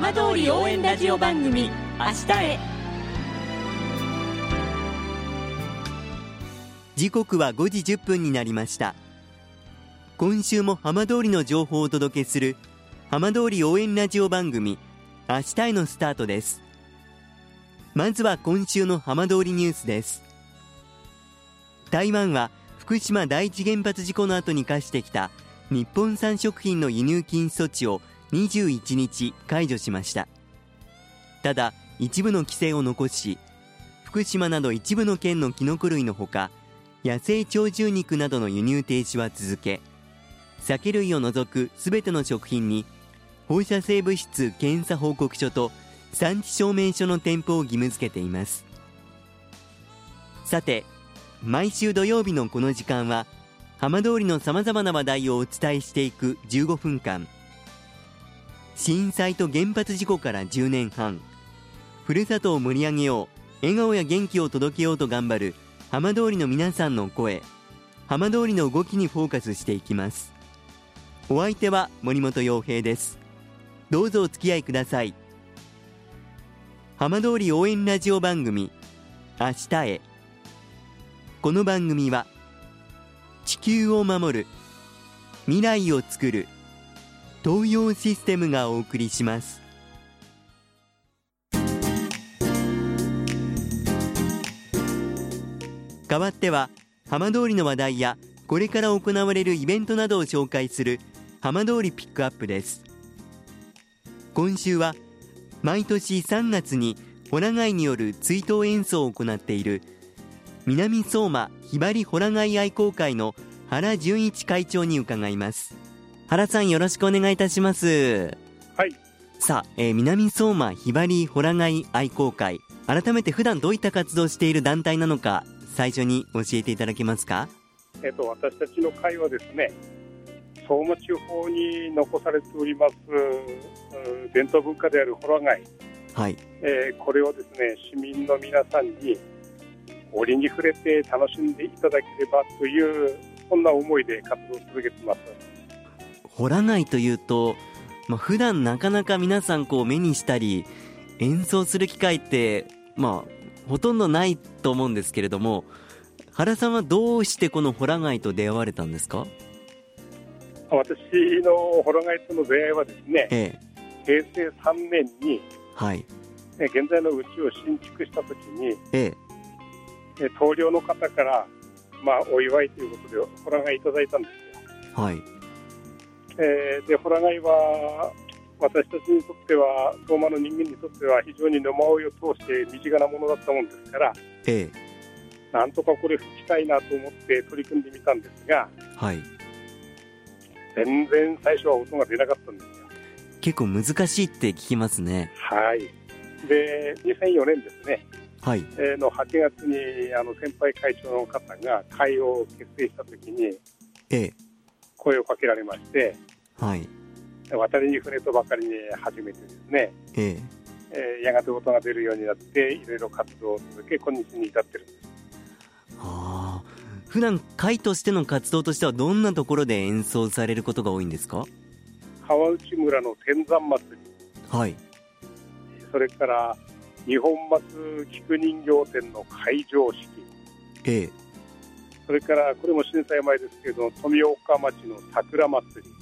浜通り応援ラジオ番組明日へ。時刻は5時1分になりました。今週も浜通りの情報をお届けする浜通り応援ラジオ番組明日へのスタートです。まずは今週の浜通りニュースです。台湾は福島第一原発事故の後に課してきた日本産食品の輸入禁止措置を21日解除しました。ただ一部の規制を残し福島など一部の県のキノコ類のほか野生鳥獣肉などの輸入停止は続け酒類を除くすべての食品に放射性物質検査報告書と産地証明書の添付を義務付けています。さて毎週土曜日のこの時間は浜通りのさまざまな話題をお伝えしていく15分間。震災と原発事故から10年半。ふるさとを盛り上げよう。笑顔や元気を届けようと頑張る。浜通りの皆さんの声。浜通りの動きにフォーカスしていきます。お相手は森本洋平です。どうぞお付き合いください。浜通り応援ラジオ番組明日へ。この番組は地球を守る未来をつくる東洋システムがお送りします。代わっては浜通りの話題やこれから行われるイベントなどを紹介する浜通りピックアップです。今週は毎年3月にホラ貝による追悼演奏を行っている南相馬ひばりホラ貝愛好会の原純一会長に伺います。原さんよろしくお願いいたします。はい。さあ、えー南相馬ひばりホラ貝愛好会。改めて普段どういった活動をしている団体なのか最初に教えていただけますか？えっと私たちの会はですね相馬地方に残されておりますうん伝統文化であるホラ貝、はい。えーこれをですね市民の皆さんに折に触れて楽しんでいただければというそんな思いで活動を続けてますホラ貝というと、まあ、普段なかなか皆さんこう目にしたり演奏する機会ってまあほとんどないと思うんですけれども原さんはどうしてこのホラ貝と出会われたんですか？私のホラ貝との出会いはですねええ。平成3年にはい。え現在のうちを新築した時にええ。え棟梁の方からまあお祝いということでホラ貝いただいたんですよ。はいえーでホラ貝は私たちにとっては相馬の人間にとっては非常に野馬追いを通して身近なものだったもんですからええ。なんとかこれ吹きたいなと思って取り組んでみたんですがはい。全然最初は音が出なかったんですよ。結構難しいって聞きますね。はい。で2004年ですね、はい。えーの8月にあの先輩会長の方が会を結成した時にええ声をかけられましてはい。渡りに船とばかりに始めてですね。ええ。えーやがて音が出るようになっていろいろ活動を続け今日に至ってるんです。ああ。普段会としての活動としてはどんなところで演奏されることが多いんですか？川内村の天山祭り。はい。それから日本松菊人形展の会場式。ええそれからこれも震災前ですけれど富岡町の桜祭り。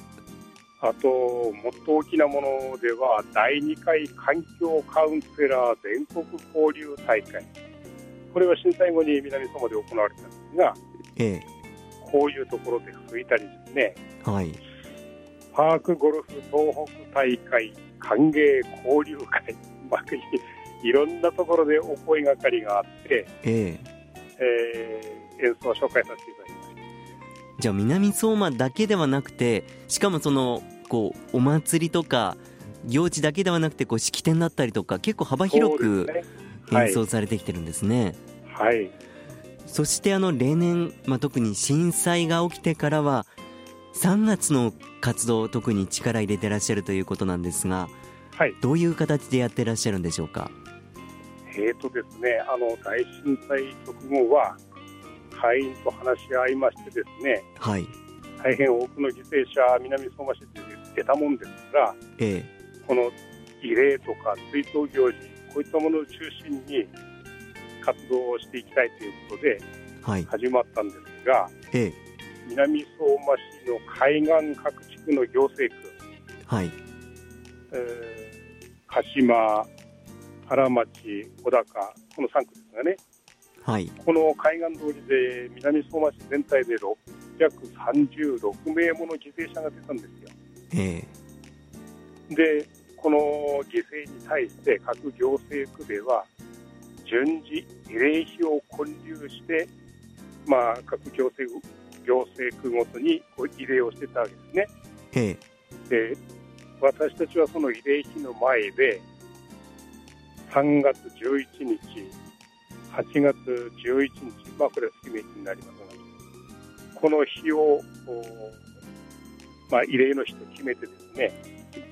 あともっと大きなものでは第2回環境カウンセラー全国交流大会。これは震災後に南相馬で行われたんですがえこういうところで吹いたりですね。えはい。パークゴルフ東北大会歓迎交流会、まあ、いいろんなところでお声がかりがあって、ええ。えー演奏を紹介させていただきましじゃあ南相馬だけではなくてしかもそのこうお祭りとか行事だけではなくてこう式典だったりとか結構幅た広く演奏されてきてるんですね、はい。そしてあの例年、まあ、特に震災が起きてからは3月の活動特に力入れてらっしゃるということなんですがはい。どういう形でやってらっしゃるんでしょうか？えーとですね、あの大震災直後は会員と話し合いましてですねはい。大変多くの犠牲者南相馬市で出たもんですからえこの慰霊とか追悼行事こういったものを中心に活動をしていきたいということで始まったんですが、ええ、南相馬市の海岸各地区の行政区、はい。えー、鹿島、原町、小高、この3区ですがね、はい、この海岸通りで南相馬市全体で636名もの犠牲者が出たんですよ。ええ、で、この犠牲に対して各行政区では順次慰霊碑を建立して、まあ、各行政行政区ごとにこう慰霊をしてたわけですね。ええ、で私たちはその慰霊碑の前で3月11日、8月11日、まあ、これは月命日になりますが、この日を、まあ、慰霊の日と決めてですね、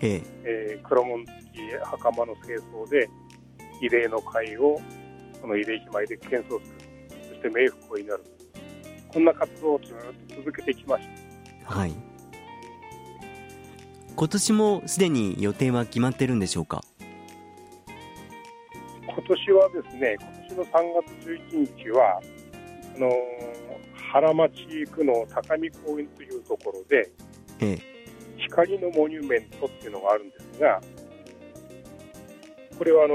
ええ。ー、黒紋付き袴の清掃で慰霊の会をその慰霊碑前で検討する、そして冥福を祈る、こんな活動をずっと続けてきました。はい。今年もすでに予定は決まってるんでしょうか？今年はですね、今年の3月11日は、あの原町区の高見公園というところで、ええ、光のモニュメントっていうのがあるんですが、これはあの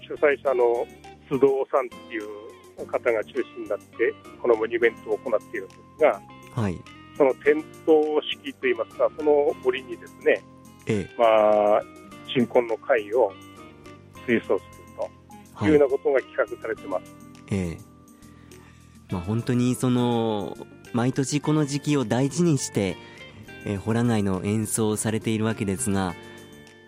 主催者の須藤さんっていう方が中心になって、このモニュメントを行っているんですが、はい、その点灯式といいますか、その折にですね、ええ、まあ、鎮魂の会を推奨すいうようなことが企画されてます。ええまあ、本当にその毎年この時期を大事にして、えー、ホラ貝の演奏をされているわけですが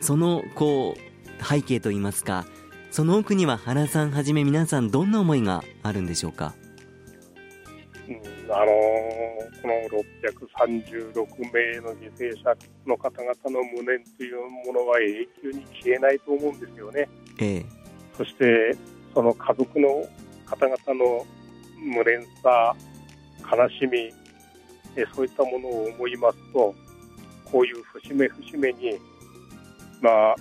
そのこう背景といいますかその奥には原さんはじめ皆さんどんな思いがあるんでしょうか、うん、あのー、この636名の犠牲者の方々の無念というものは永久に消えないと思うんですよね。ええ、そしてその家族の方々の無念さ、悲しみ、えそういったものを思いますと、こういう節目節目に、まあ、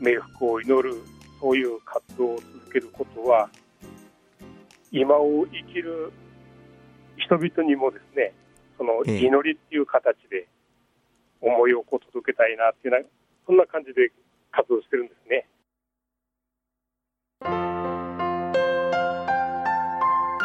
冥福を祈る、そういう活動を続けることは、今を生きる人々にもですね、その祈りっていう形で思いをこう届けたいなっていうな、そんな感じで活動してるんですね。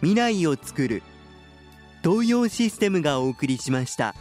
未来をつくる東洋システムがお送りしました。